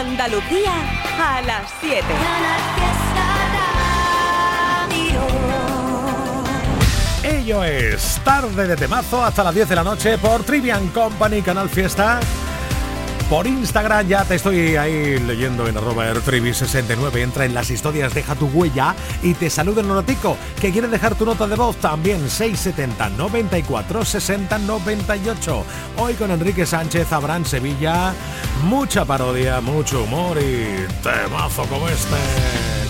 Andalucía a las 7. Ello es tarde de temazo hasta las 10 de la noche por Trivian Company, Canal Fiesta. Por Instagram ya te estoy ahí leyendo en arroba 69 Entra en las historias, deja tu huella y te saluda el ratico. Que quieres dejar tu nota de voz también 670 94 60 98. Hoy con Enrique Sánchez, Abraham Sevilla. Mucha parodia, mucho humor y temazo como este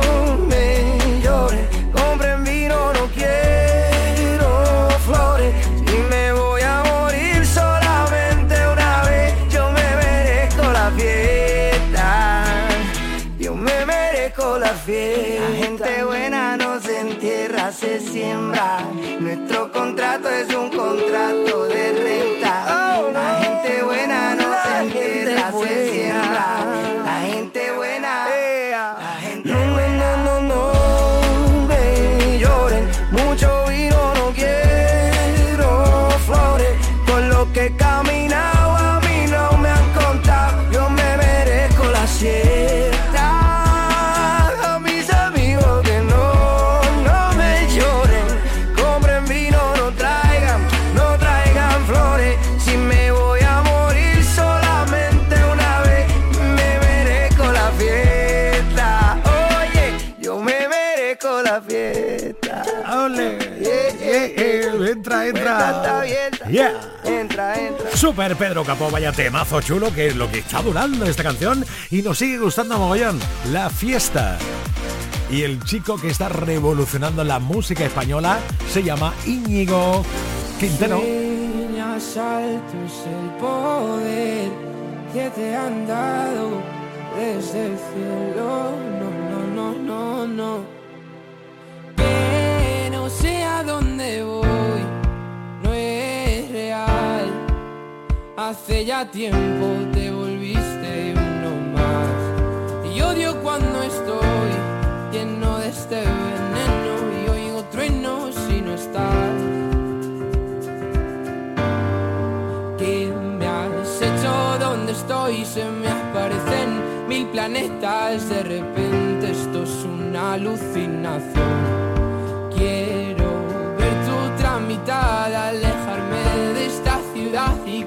la gente buena no se entierra, se siembra. Nuestro contrato es un contrato de renta. La gente buena no se entierra, se siembra. Yeah. Entra, entra. Super Pedro Capó, vaya temazo chulo que es lo que está durando esta canción y nos sigue gustando a mogollón. La fiesta. Y el chico que está revolucionando la música española se llama Íñigo Quintero. Sueñas altos el poder que te han dado desde el cielo. No, no, no, no, no. Que no sé a dónde voy, Hace ya tiempo te volviste uno más. Y odio cuando estoy lleno de este veneno y oigo truenos si no estás. ¿Qué me has hecho? ¿Dónde estoy? Se me aparecen mil planetas. De repente esto es una alucinación. Quiero ver tu tramitada, alejarme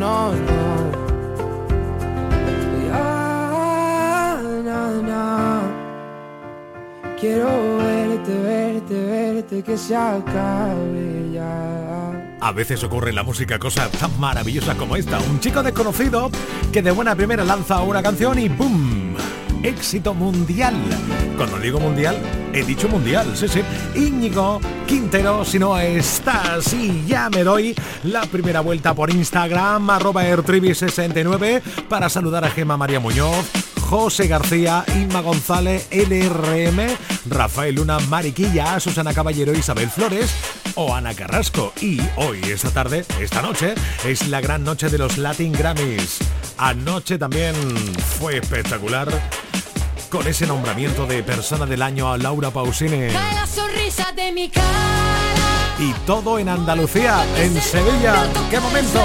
no, no. Quiero verte, verte, verte, que se acabe ya. A veces ocurre en la música cosas tan maravillosas como esta. Un chico desconocido que de buena primera lanza una canción y ¡boom! Éxito mundial. Cuando digo mundial, he dicho mundial, sí, sí. Íñigo Quintero, si no estás y ya me doy la primera vuelta por Instagram, arroba ertribi69, para saludar a Gema María Muñoz, José García, Inma González, LRM, Rafael Luna, Mariquilla, Susana Caballero, Isabel Flores o Ana Carrasco. Y hoy, esta tarde, esta noche, es la gran noche de los Latin Grammys. Anoche también fue espectacular con ese nombramiento de persona del año a Laura Pausini. Cae la sonrisa de mi cara. Y todo en Andalucía, en Sevilla. ¡Qué momento!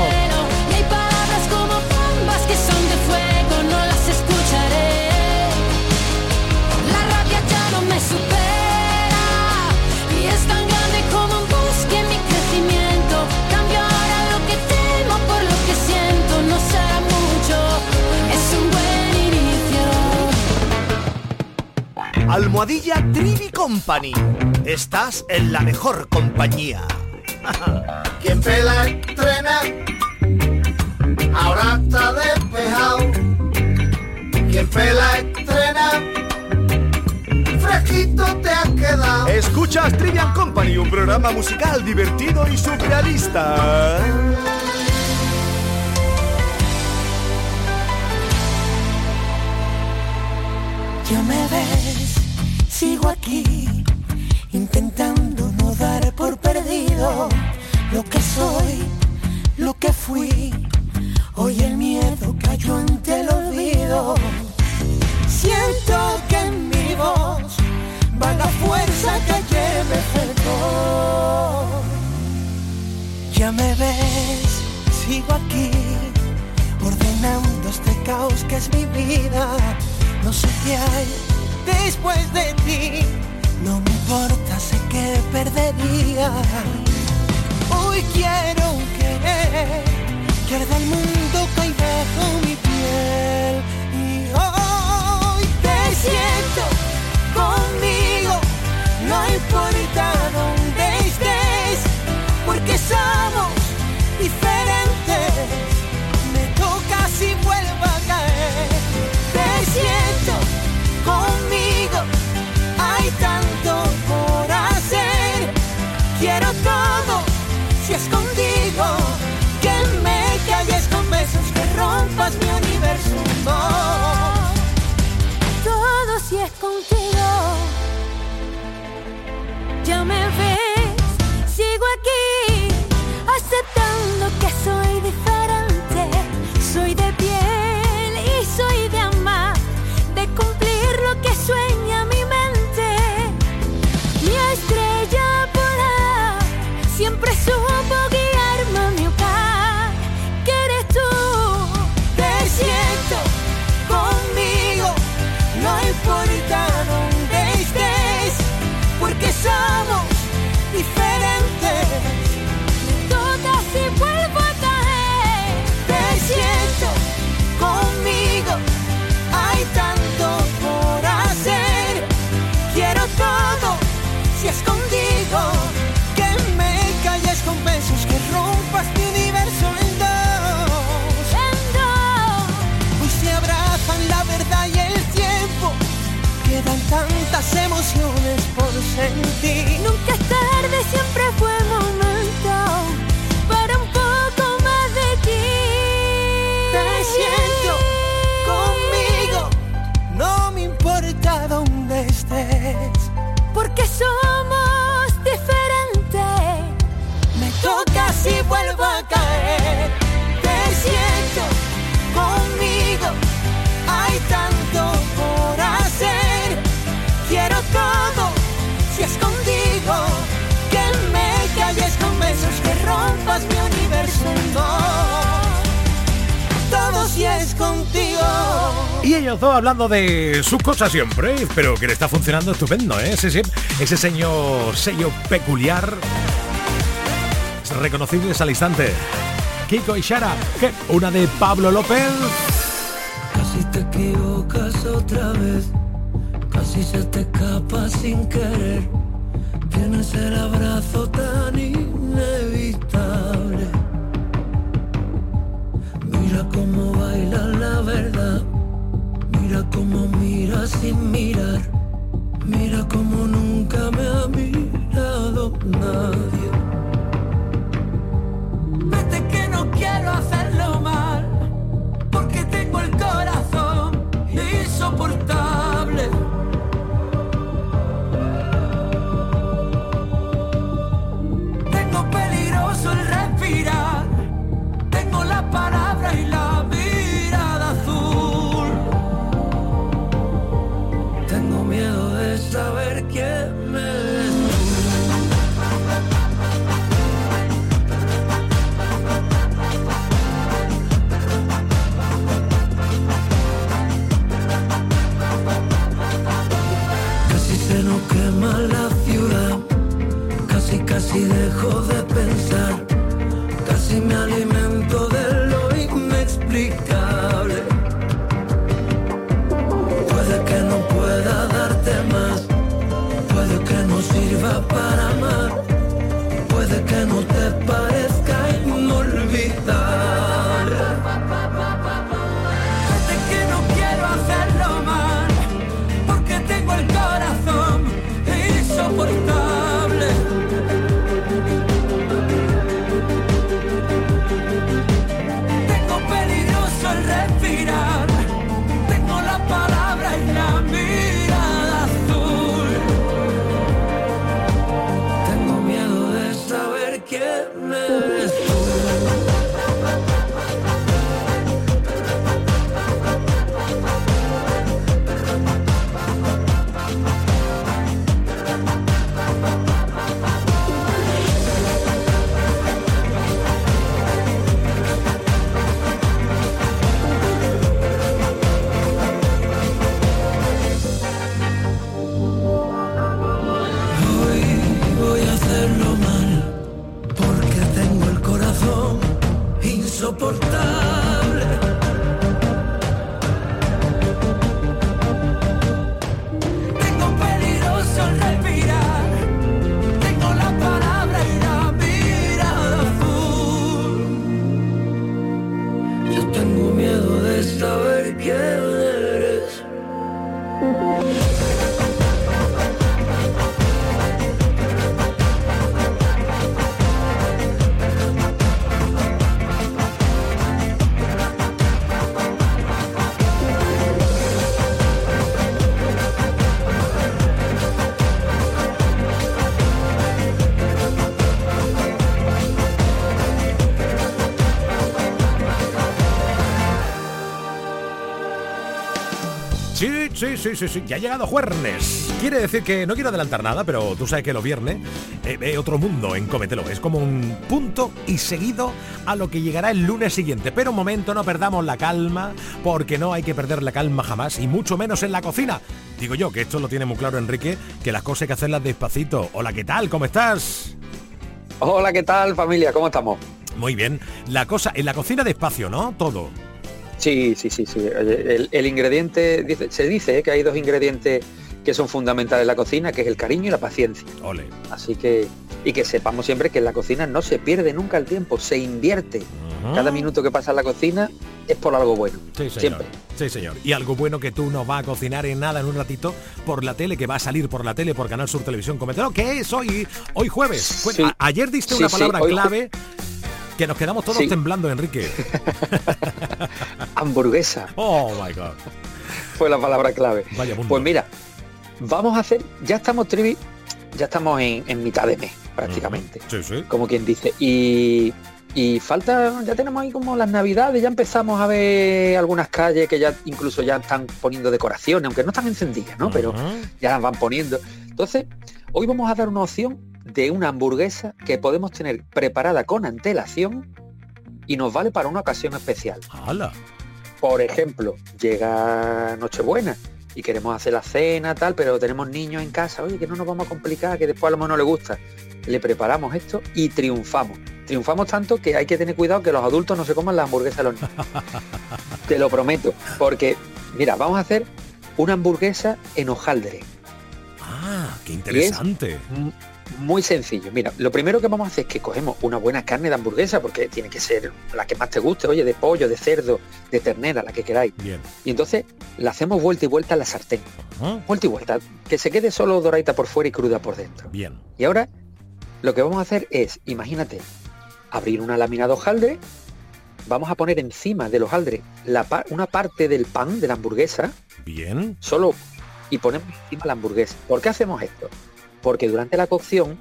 Almohadilla Trivi Company. Estás en la mejor compañía. Quien pela estrena, ahora está despejado. Quien pela estrena, fresquito te has quedado. Escuchas Trivian Company, un programa musical divertido y surrealista. Ya me sigo aquí, intentando no dar por perdido lo que soy, lo que fui. Hoy el miedo cayó ante el olvido. Siento que en mi voz va la fuerza que ayer me. Ya me ves, sigo aquí, ordenando este caos que es mi vida. No sé qué hay después de ti, no me importa, sé que perdería. Hoy quiero querer que arda el mundo cae bajo mi piel. Y hoy te siento conmigo, no importa dónde estés, porque somos diferentes. Me toca si rompas mi universo. Todo si es contigo. Ya me ves, tantas emociones por sentir. Contigo. Y ellos dos hablando de sus cosas siempre, pero que le está funcionando estupendo, ¿eh? Ese, ese señor sello peculiar, reconocibles al instante. Kiko y Shara, que una de Pablo López. Casi te equivocas otra vez, casi se te escapa sin querer. Tienes el abrazo tan cómo baila la verdad, mira cómo mira sin mirar, mira cómo nunca me ha mirado nadie. Vete que no quiero hacerlo casi dejo de pensar, casi me alimento de lo inexplicable. Puede que no pueda darte más, puede que no sirva para insoportable. Sí, sí, sí, sí, ya ha llegado jueves. Quiere decir que no quiero adelantar nada, pero tú sabes que los viernes eh, eh, otro mundo en Cómetelo. Es como un punto y seguido a lo que llegará el lunes siguiente. Pero un momento, no perdamos la calma, porque no hay que perder la calma jamás, y mucho menos en la cocina. Digo yo que esto lo tiene muy claro Enrique, que las cosas hay que hacerlas despacito. Hola, ¿qué tal? ¿Cómo estás? Hola, ¿qué tal familia? ¿Cómo estamos? Muy bien. La cosa, en la cocina despacio, ¿no? Todo. Sí, sí, sí, sí. Oye, El, el ingrediente, dice- se dice que hay dos ingredientes que son fundamentales en la cocina, que es el cariño y la paciencia. Ole. Así que, y que sepamos siempre que en la cocina no se pierde nunca el tiempo, se invierte. Cada minuto que pasa en la cocina es por algo bueno. Sí, señor. Siempre. Sí, señor. Y algo bueno que tú nos vas a cocinar en nada, en un ratito, por la tele, que va a salir por la tele, por Canal Sur Televisión. Coméntalo, que es hoy, hoy jueves. Sí. ayer diste Sí, una palabra clave que nos quedamos todos temblando, Enrique. Hamburguesa Oh, my God. fue la palabra clave. Vaya mundo. Pues mira, vamos a hacer, ya estamos Trivi, ya estamos en, en mitad de mes prácticamente, Sí, sí. como quien dice. Y, y falta, ya tenemos ahí como las navidades, ya empezamos a ver algunas calles que ya incluso ya están poniendo decoraciones, aunque no están encendidas, ¿no? Pero ya las van poniendo. Entonces, hoy vamos a dar una opción de una hamburguesa que podemos tener preparada con antelación y nos vale para una ocasión especial. ¡Hala! Por ejemplo, llega Nochebuena y queremos hacer la cena, tal, pero tenemos niños en casa, oye, que no nos vamos a complicar, que después a lo mejor no le gusta. Le preparamos esto y triunfamos. Triunfamos tanto que hay que tener cuidado que los adultos no se coman la hamburguesa de los niños. Te lo prometo. Porque, mira, vamos a hacer una hamburguesa en hojaldre. Ah, qué interesante. Muy sencillo. Mira, lo primero que vamos a hacer es que cogemos una buena carne de hamburguesa, porque tiene que ser la que más te guste, oye, de pollo, de cerdo, de ternera, la que queráis. Bien. Y entonces la hacemos vuelta y vuelta a la sartén. Vuelta y vuelta. Que se quede solo doradita por fuera y cruda por dentro. Bien. Y ahora lo que vamos a hacer es, imagínate, abrir una lámina de hojaldre, vamos a poner encima del hojaldre la una parte del pan de la hamburguesa, Bien. solo y ponemos encima la hamburguesa. ¿Por qué hacemos esto? Porque durante la cocción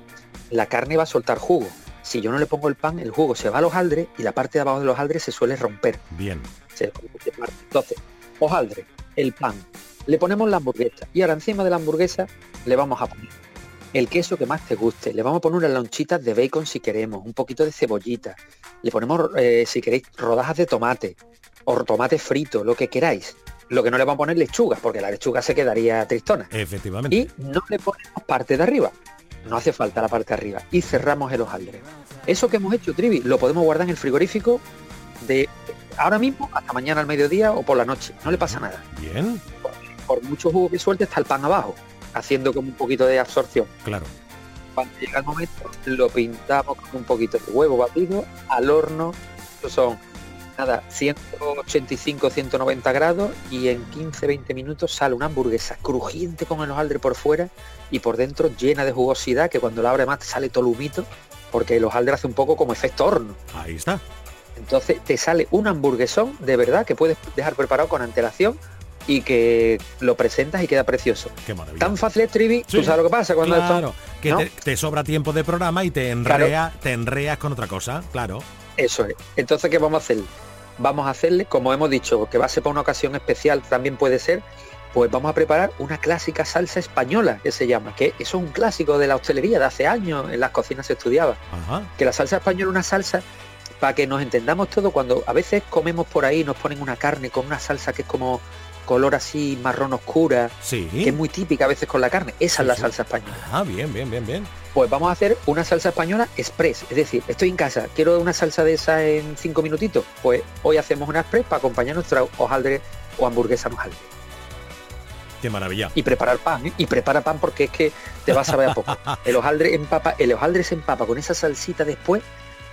la carne va a soltar jugo. Si yo no le pongo el pan, el jugo se va al hojaldre y la parte de abajo del hojaldre se suele romper. Bien. Entonces, hojaldre, el pan, le ponemos la hamburguesa y ahora encima de la hamburguesa le vamos a poner el queso que más te guste, le vamos a poner unas lonchitas de bacon si queremos, un poquito de cebollita, le ponemos, eh, si queréis, rodajas de tomate o tomate frito, lo que queráis. Lo que no le vamos a poner lechuga, porque la lechuga se quedaría tristona. Efectivamente. Y no le ponemos parte de arriba. No hace falta la parte de arriba. Y cerramos el hojaldre. Eso que hemos hecho, Trivi, lo podemos guardar en el frigorífico de ahora mismo hasta mañana al mediodía o por la noche. No le pasa nada. Bien. Por mucho jugo que suelte está el pan abajo, haciendo como un poquito de absorción. Claro. Cuando llega el momento, lo pintamos con un poquito de huevo batido al horno. Estos son, nada, 185, 190 grados y en 15-20 minutos sale una hamburguesa crujiente con el hojaldre por fuera y por dentro llena de jugosidad que cuando la abre más te sale todo el humito porque el hojaldre hace un poco como efecto horno. Ahí está. Entonces te sale un hamburguesón de verdad que puedes dejar preparado con antelación y que lo presentas y queda precioso. Qué maravilla. Tan fácil es, Trivi, Sí. tú sabes lo que pasa cuando esto- Claro, que ¿no? te, te sobra tiempo de programa y te enrea, te enreas con otra cosa, claro. Eso es. Entonces, ¿qué vamos a hacer? Vamos a hacerle, como hemos dicho, que va a ser para una ocasión especial, también puede ser, pues vamos a preparar una clásica salsa española, que se llama, que eso es un clásico de la hostelería de hace años, en las cocinas se estudiaba. Ajá. Que la salsa española es una salsa, para que nos entendamos todo, cuando a veces comemos por ahí, nos ponen una carne con una salsa que es como color así marrón oscura, Sí. que es muy típica a veces con la carne. Esa es la sí. salsa española. Ah, bien, bien, bien, bien. Pues vamos a hacer una salsa española express. Es decir, estoy en casa, quiero una salsa de esa en cinco minutitos. Pues hoy hacemos una express para acompañar nuestra hojaldre o hamburguesa hojaldre. Qué maravilla. Y preparar pan, ¿eh? Y prepara pan porque es que te vas a ver a poco. El hojaldre empapa, el hojaldre se empapa con esa salsita después.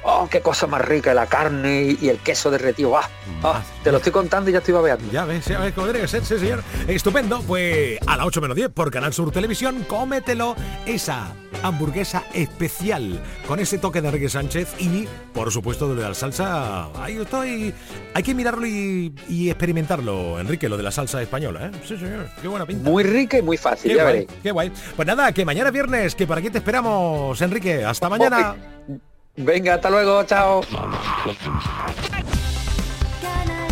¡Oh, qué cosa más rica! La carne y- y el queso derretido. ¡Ah! ¡Ah! Te lo estoy contando y ya estoy babeando. Ya ves, ya ves cómo que ser, sí, señor. Estupendo, pues a las 8 menos 10 por Canal Sur Televisión, cómetelo esa hamburguesa especial con ese toque de Enrique Sánchez y, por supuesto, de la salsa. Ahí estoy. Hay que mirarlo y, y experimentarlo, Enrique, lo de la salsa española, ¿eh? Sí, señor. Qué buena pinta. Muy rica y muy fácil, Qué ya guay, qué guay. Pues nada, que mañana es viernes, que por aquí te esperamos, Enrique. Hasta mañana. Venga, hasta luego, chao. Canal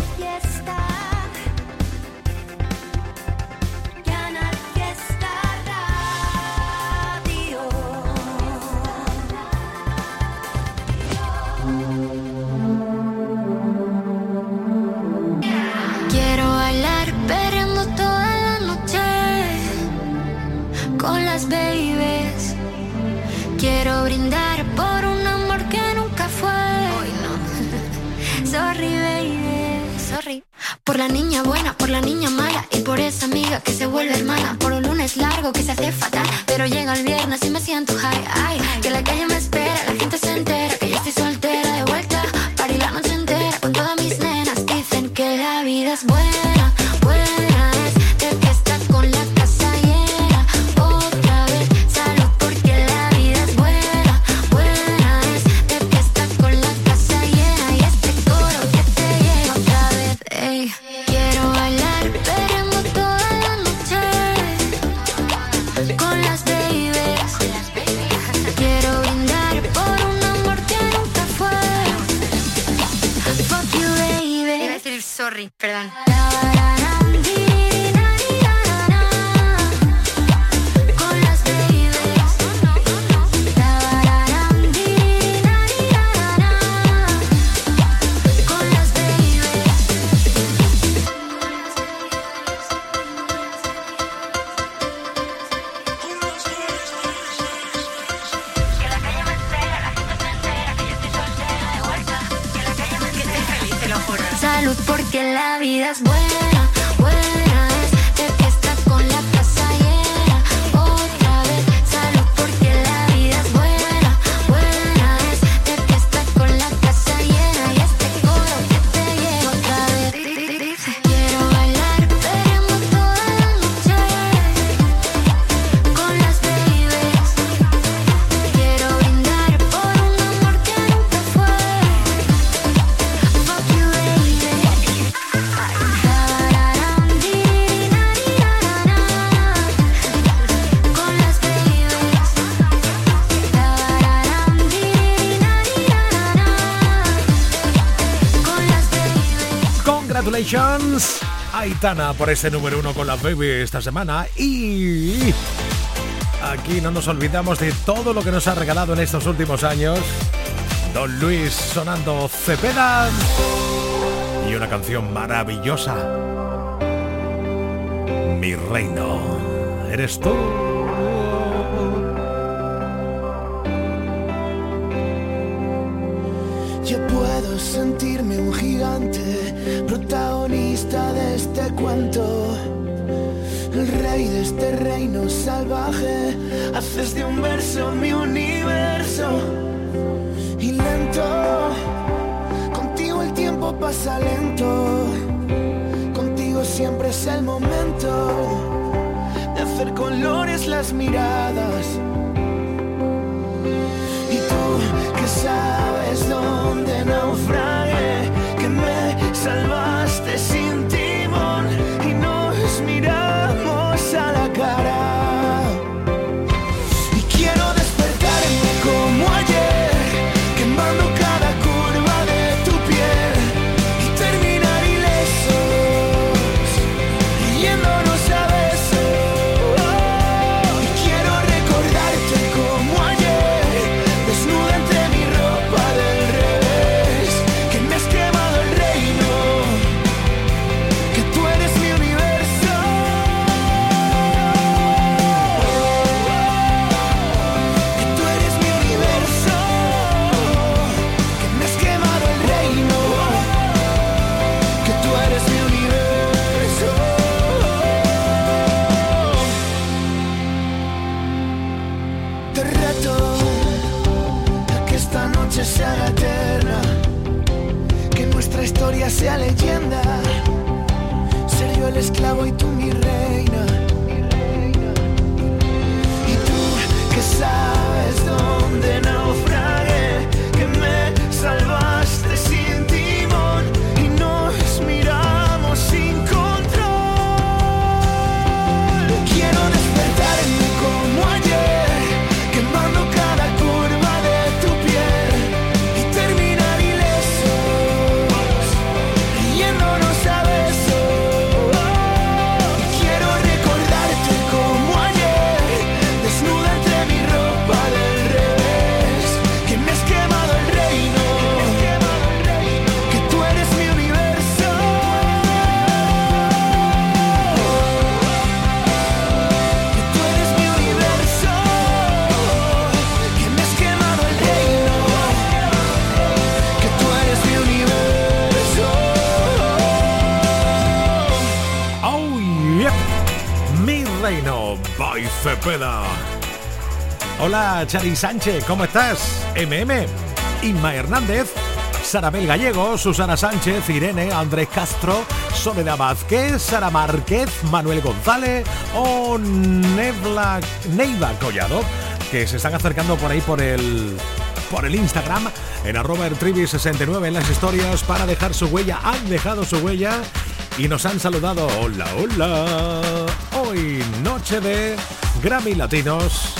Por la niña buena, por la niña mala y por esa amiga que se vuelve hermana. Por un lunes largo que se hace fatal, pero llega el viernes y me siento high. Ay, que la calle me espera, la gente se entera Aitana, por ese número uno con la baby esta semana. Y aquí no nos olvidamos de todo lo que nos ha regalado en estos últimos años. Don Luis sonando Cepeda y una canción maravillosa. Mi reino, eres tú. Sentirme un gigante, protagonista de este cuento. El rey de este reino salvaje, haces de un verso mi universo. Y lento, contigo el tiempo pasa lento. Contigo siempre es el momento de hacer colores las miradas. Sabes dónde naufragué, que me salvaste sin nuestra historia sea leyenda, ser yo el esclavo y tú mi reina. Y tú que sabes dónde naufragué, Hola, Chari Sánchez, ¿cómo estás? MM, Inma Hernández, Sarabel Gallego, Susana Sánchez, Irene, Andrés Castro, Soledad Vázquez, Sara Márquez, Manuel González o Nebla, Neiva Collado, que se están acercando por ahí por el por el Instagram en arroba ertrivi69 en las historias para dejar su huella. Han dejado su huella y nos han saludado. Hola, hola. Hoy noche de Grammy Latinos,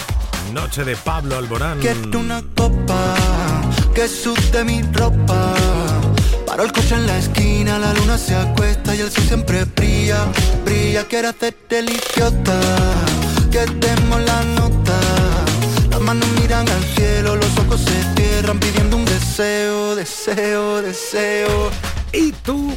noche de Pablo Alborán. Quiero una copa que sude mi ropa. Paro el coche en la esquina, la luna se acuesta y el sol siempre brilla, brilla. Quiero hacerte el idiota, que demos la nota. Las manos miran al cielo, los ojos se cierran pidiendo un deseo, deseo, deseo. Y tú,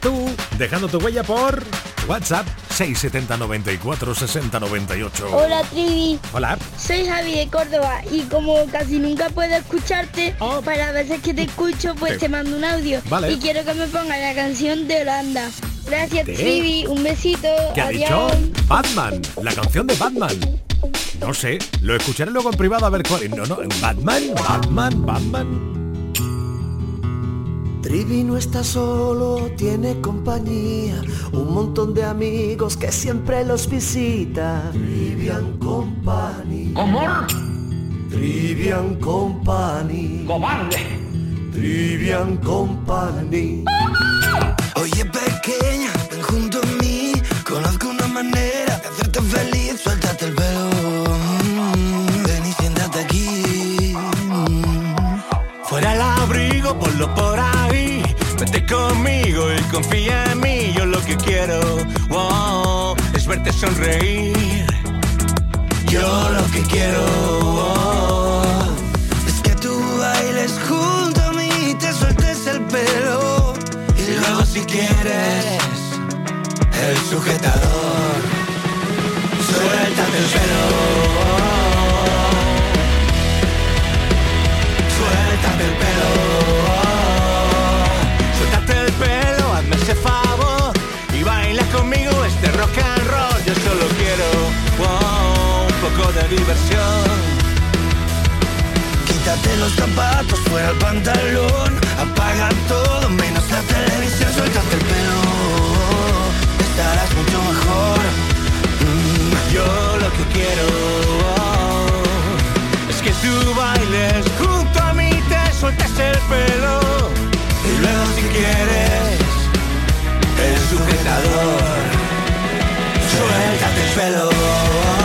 tú, dejando tu huella por WhatsApp 670 94 60 98. Hola Trivi, Hola. soy Javi de Córdoba y como casi nunca puedo escucharte, para las veces que te escucho pues te mando un audio Vale. y quiero que me ponga la canción de Holanda. Gracias. Trivi, un besito, ¿Qué ha dicho? Batman, la canción de Batman. No sé, lo escucharé luego en privado a ver cuál es. No, no, Batman, Batman, Batman. Trivi no está solo, tiene compañía, un montón de amigos que siempre los visita. Trivian Company. ¿Cómo? Trivian Company. ¡Cobarde! Trivian Company. Oye pequeña, ven junto a mí Conozco una manera de hacerte feliz Suéltate el pelo mm, Ven y siéntate aquí mm. Fuera el abrigo, por ahí. Conmigo y confía en mí. Yo lo que quiero, wow, es verte sonreír. Yo lo que quiero oh, Es que tú bailes junto a mí Te sueltes el pelo Y luego si quieres El sujetador Suéltate el pelo Quítate los zapatos, fuera el pantalón. Apaga todo, menos la televisión. Suéltate el pelo Estarás mucho mejor. Mm, Yo lo que quiero es que tú bailes junto a mí, te sueltes el pelo. Y luego si quieres El sujetador. Suéltate el pelo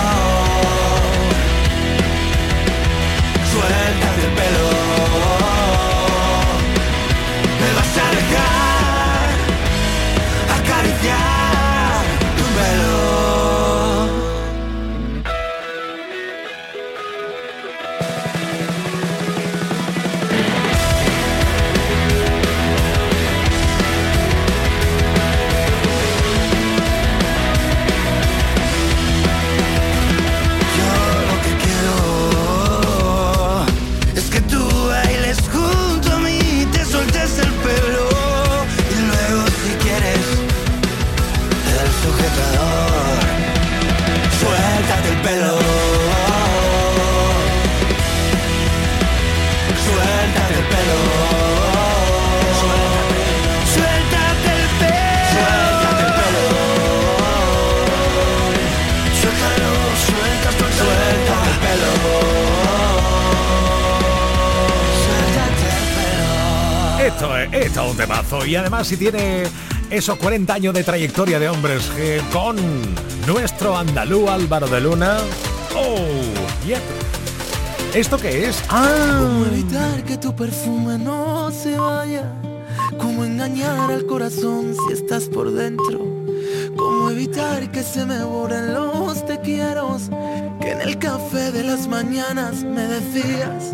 Esto es, esto es un temazo. Y además si tiene esos 40 años de trayectoria de hombres eh, con nuestro andalú Álvaro de Luna. Oh, yep. ¿Esto qué es? Ah, ¿Cómo evitar que tu perfume no se vaya? ¿Cómo engañar al corazón si estás por dentro? ¿Cómo evitar que se me borren los te quiero? Que en el café de las mañanas me decías.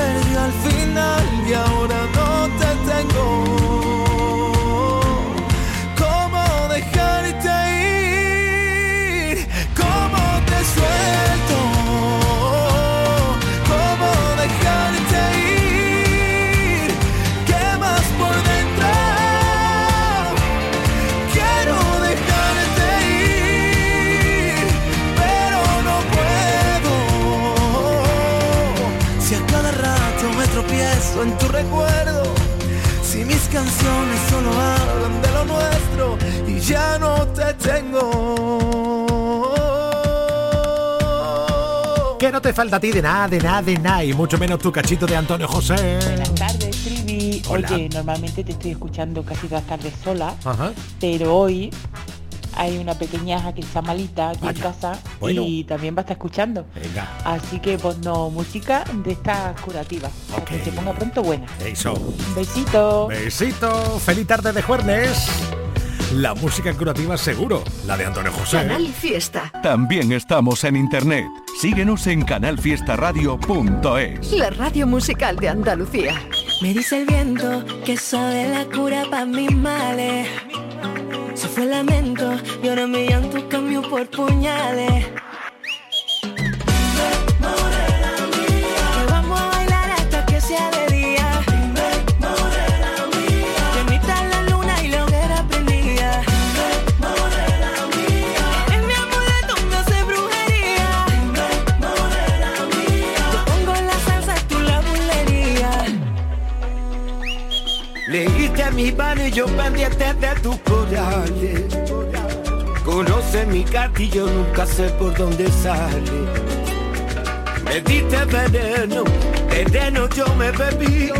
Al final y ahora ya no te tengo. Que no te falta a ti de nada, de nada, de nada, y mucho menos tu cachito de Antonio José. Buenas tardes, Trivi. Hola. Oye, normalmente te estoy escuchando casi todas las tardes sola, Ajá. pero hoy hay una pequeñaja que está malita aquí en casa bueno. y también va a estar escuchando. Venga. Así que pues no, música de esta curativa. Para que se ponga pronto buena. Eso. Besito. Besito. Feliz tarde de jueves. La música curativa seguro, la de Antonio José. Canal Fiesta. También estamos en internet. Síguenos en canalfiestaradio.es. La radio musical de Andalucía. Me dice el viento que sabe la cura para mis males. Se fue el lamento y ahora mi llanto cambió por puñales. Yo pendiente de tus corales. Conoce mi y yo nunca sé por dónde sale. Me diste veneno, veneno yo me bebí.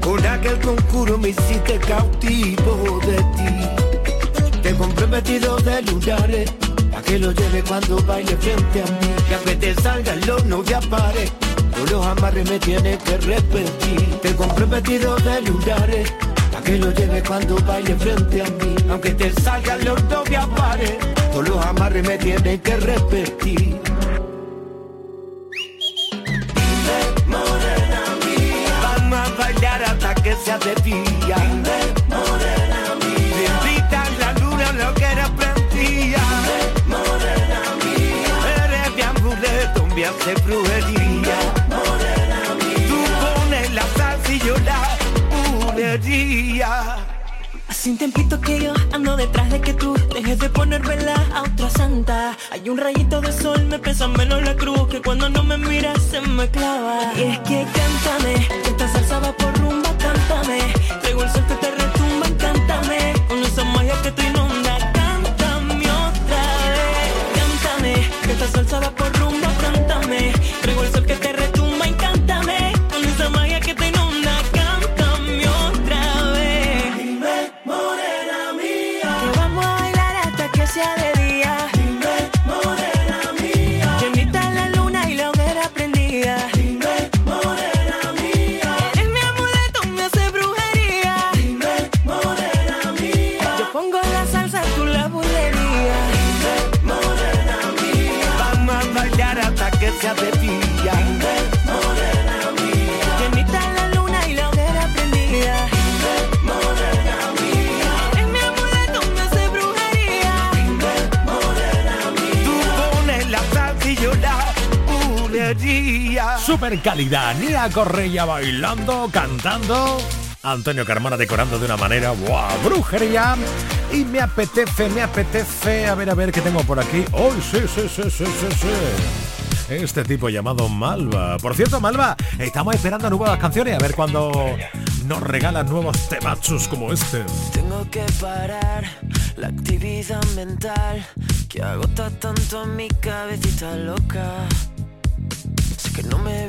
Con aquel concurso me hiciste cautivo de ti. Te compré vestido de lunares, a que lo lleve cuando baile frente a mí. Que aunque te salgan los no te pares, tú los amarres me tienes que repetir. Te compré vestido de lunares, que lo lleve cuando baile frente a mí. Aunque te salgan los no te pares, tú los amarres me tienes que repetir. Vamos a bailar hasta que sea de día. morena mía. Me invitan la luna, lo que era prendía. morena mía. Eres mi amuleto, me hace brujería. Bulería. Hace un tiempito que yo ando detrás de que tú dejes de poner vela a otra santa. Hay un rayito de sol, me pesa menos la cruz que cuando no me miras se me clava. Y es que cántame, que esta salsa va por rumba, cántame. Traigo el sol que te retumba, cántame. Con esa magia que te inunda, cántame otra vez. Cántame, que esta salsa va por calidad, Nia Correia bailando, cantando. Antonio Carmona decorando de una manera, ¡buah! Brujería. Y me apetece, me apetece. A ver, a ver qué tengo por aquí. ¡Oh, sí, sí, sí, sí, sí, sí! Este tipo llamado Malva. Por cierto, Malva, estamos esperando nuevas canciones. A ver cuando nos regalan nuevos temachos como este. Tengo que parar la actividad mental que agota tanto mi cabecita loca.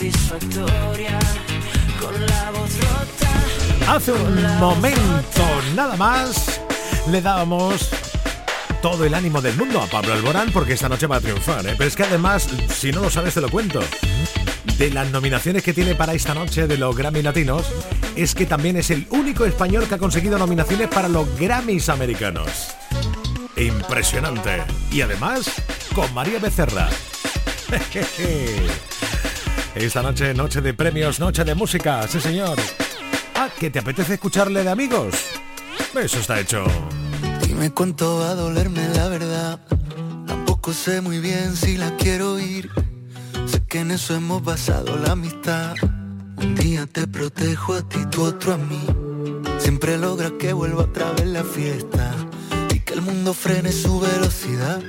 satisfactoria. Con la voz rota. Hace un momento nada más le dábamos todo el ánimo del mundo a Pablo Alborán porque esta noche va a triunfar. ¿eh? Pero es que además, si no lo sabes, te lo cuento. De las nominaciones que tiene para esta noche de los Grammy Latinos, es que también es el único español que ha conseguido nominaciones para los Grammys americanos. Impresionante. Y además, con María Becerra. Esta noche, noche de premios, noche de música, sí señor. Ah, ¿que te apetece escucharle de amigos? Eso está hecho. Dime cuánto va a dolerme la verdad. Tampoco sé muy bien si la quiero oír. Sé que en eso hemos basado la amistad. Un día te protejo a ti, tú otro a mí. Siempre logras que vuelva otra vez la fiesta. Y que el mundo frene su velocidad.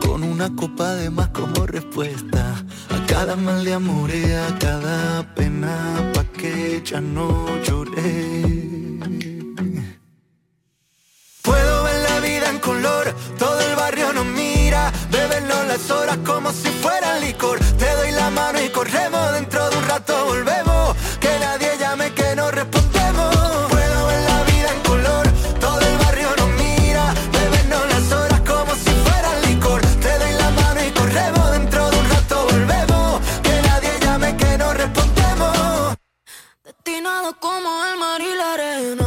Con una copa de más como respuesta. Cada mal de amor cada pena. Pa' que ya no lloré. Puedo ver la vida en color, todo el barrio nos mira, bebernos las horas como si fuera licor. Te doy la mano y corremos, dentro de un rato volvemos, Como el mar y la arena.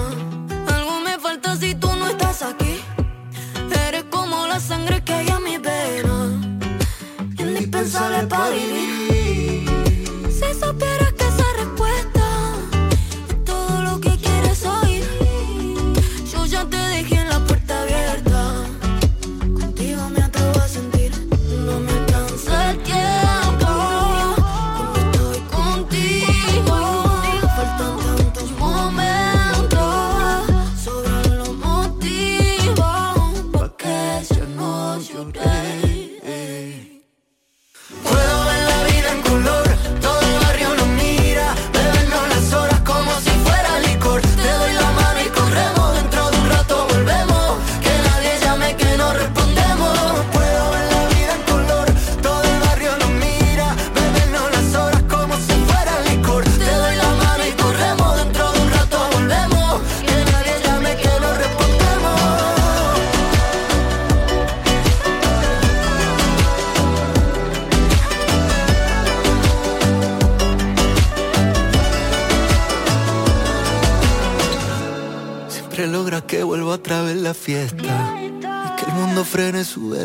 Algo me falta si tú no estás aquí. Eres como la sangre que hay a mi vena. Indispensable para vivir.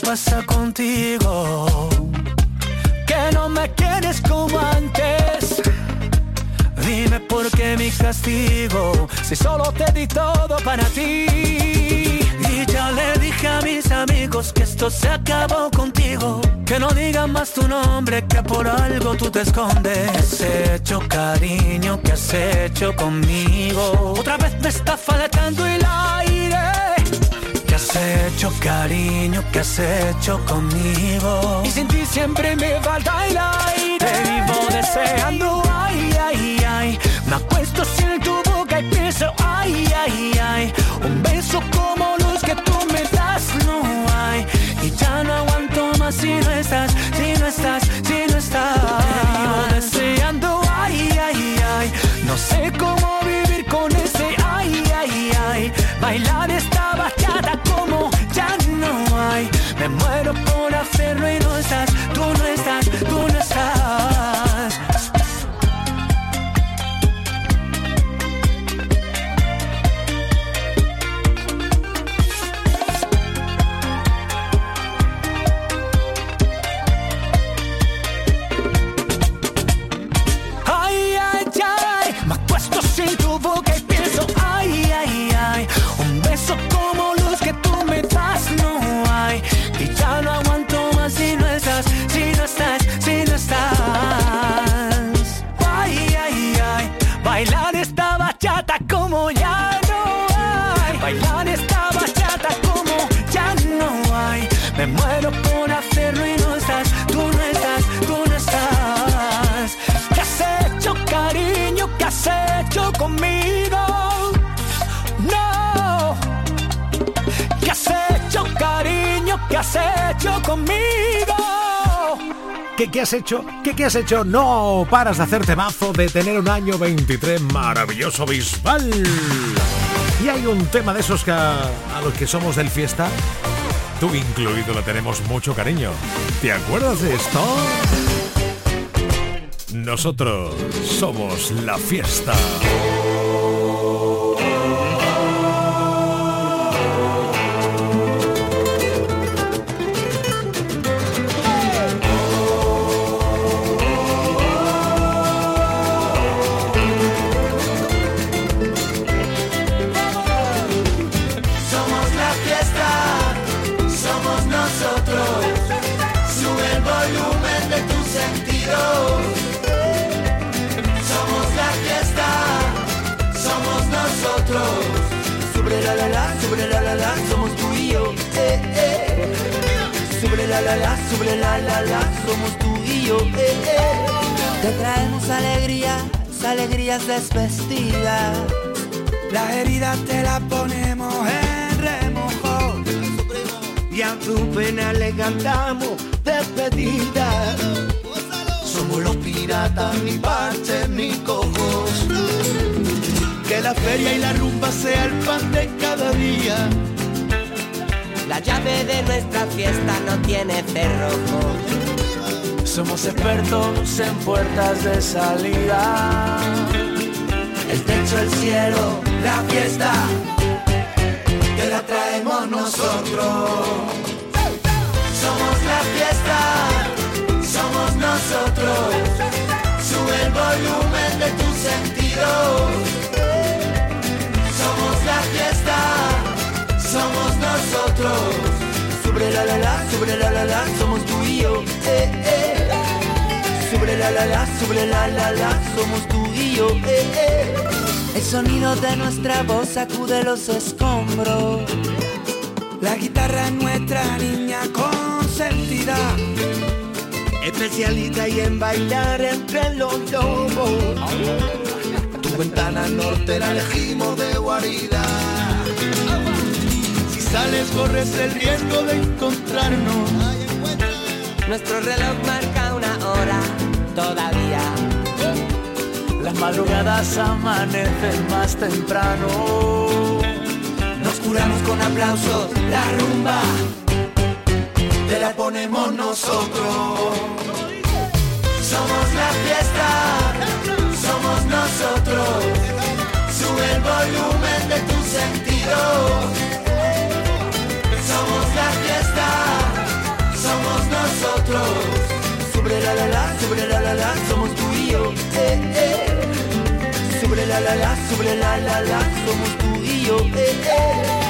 Pasa contigo? Que no me quieres como antes. Dime por qué mi castigo, si solo te di todo para ti. Y ya le dije a mis amigos que esto se acabó contigo. Que no digan más tu nombre, que por algo tú te escondes. ¿Qué has hecho, cariño? ¿Qué has hecho conmigo? Otra vez me está faltando el aire. ¿Qué has hecho, cariño? ¿Qué has hecho conmigo? Y sin ti siempre me falta el aire. Te vivo deseando, ay, ay, ay. Me acuesto conmigo? ¿Qué, qué has hecho? ¿Qué, ¿Qué has hecho? No paras de hacerte mazo, de tener un año 23 maravilloso, visual. Y hay un tema de esos que a, a los que somos del fiesta, tú incluido, le tenemos mucho cariño. ¿Te acuerdas de esto? Nosotros somos la fiesta. La la la, la la la, somos tú y yo. Eh, eh. Te traemos alegrías, alegrías desvestidas. Las heridas te las ponemos en remojo y a tu pena le cantamos despedida. Somos los piratas, ni parches ni cojos. Que la feria y la rumba sea el pan de cada día. La llave de nuestra fiesta no tiene cerrojo. Somos expertos en puertas de salida. El techo, el cielo, la fiesta, que la traemos nosotros. Somos la fiesta, somos nosotros. Sube el volumen de tus sentidos. Somos la fiesta, somos Sobre la la la, sobre la la la, somos tú y yo. Eh, eh. Sobre la la la, sobre la la la, somos tú y yo. Eh, eh. El sonido de nuestra voz sacude los escombros. La guitarra es nuestra niña consentida. Especialista y en bailar entre los lobos. Tu ventana norte la elegimos de guarida. Sales corres el riesgo de encontrarnos. Nuestro reloj marca una hora todavía. Las madrugadas amanecen más temprano. Nos curamos con aplausos, la rumba te la ponemos nosotros. Somos la fiesta, somos nosotros. Sube el volumen de tus sentidos. Somos la fiesta, somos nosotros. Sobre la la la, sobre la la la, somos tú y yo. Eh, eh. Sobre la la la, sobre la la la, somos tú y yo. Eh, eh.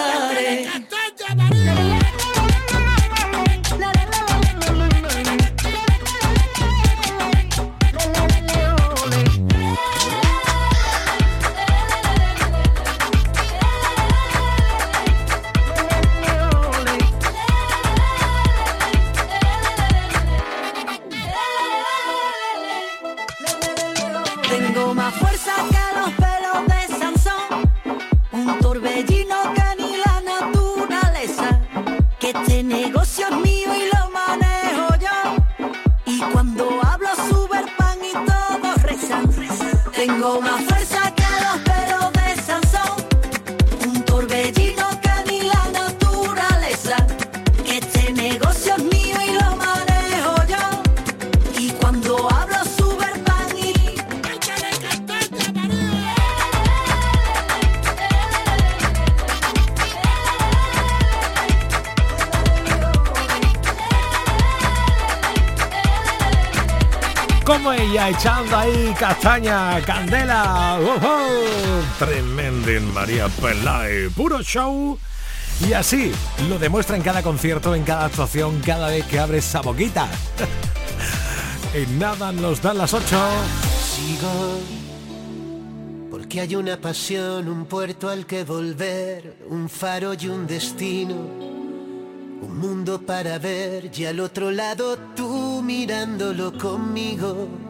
colores. Candela. ¡Ujú! Tremendo en María Pelay. Puro show. Y así lo demuestra en cada concierto, en cada actuación, cada vez que abre esa boquita. y nada nos dan las 8. Sigo porque hay una pasión, un puerto al que volver, un faro y un destino, un mundo para ver y al otro lado tú mirándolo conmigo.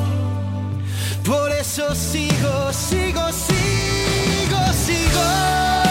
Por eso sigo, sigo, sigo, sigo.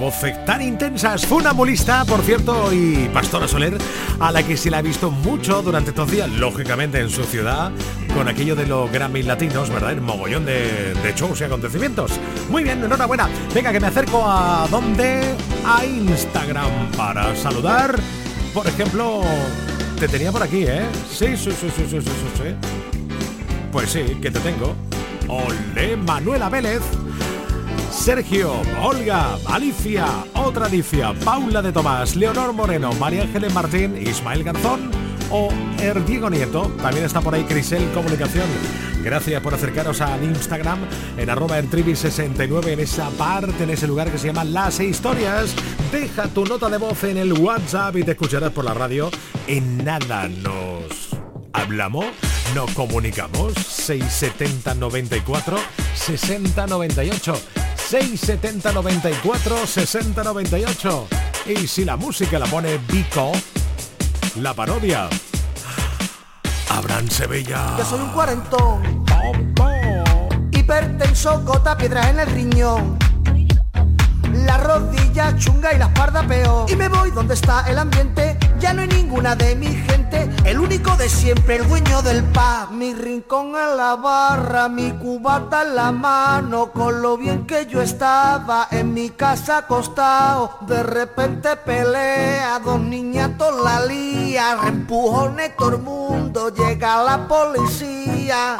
voces tan intensas. Funambulista, por cierto, y Pastora Soler, a la que se la ha visto mucho durante estos días, lógicamente en su ciudad, con aquello de los Grammy latinos, ¿verdad? El mogollón de, de shows y acontecimientos. Muy bien, enhorabuena. Venga, que me acerco a donde? A Instagram para saludar. Por ejemplo, te tenía por aquí, ¿eh? Sí, sí, sí, sí, sí, sí. sí. Pues sí, que te tengo. Ole, Manuela Vélez. Sergio, Olga, Alicia, otra Alicia, Paula de Tomás, Leonor Moreno, María Ángeles Martín, Ismael Garzón o Er Diego Nieto. También está por ahí Crisel Comunicación. Gracias por acercaros al Instagram en arroba ertribi69 en esa parte, en ese lugar que se llama Las Historias. Deja tu nota de voz en el WhatsApp y te escucharás por la radio. En nada nos hablamos, nos comunicamos. 670 94 60 98. 670 94 60 98. Y si la música la pone Vico, la parodia. Abraham Sevilla. Yo soy un cuarentón. Hipertenso, gota, piedra en el riñón. La rodilla chunga y la espalda peor. Y me voy donde está el ambiente. Ya no hay ninguna de mi gente. El único de siempre, el dueño del pub. Mi rincón en la barra, mi cubata en la mano. Con lo bien que yo estaba en mi casa acostado. De repente pelea, dos niñatos la lía. Empujones todo el mundo, llega la policía.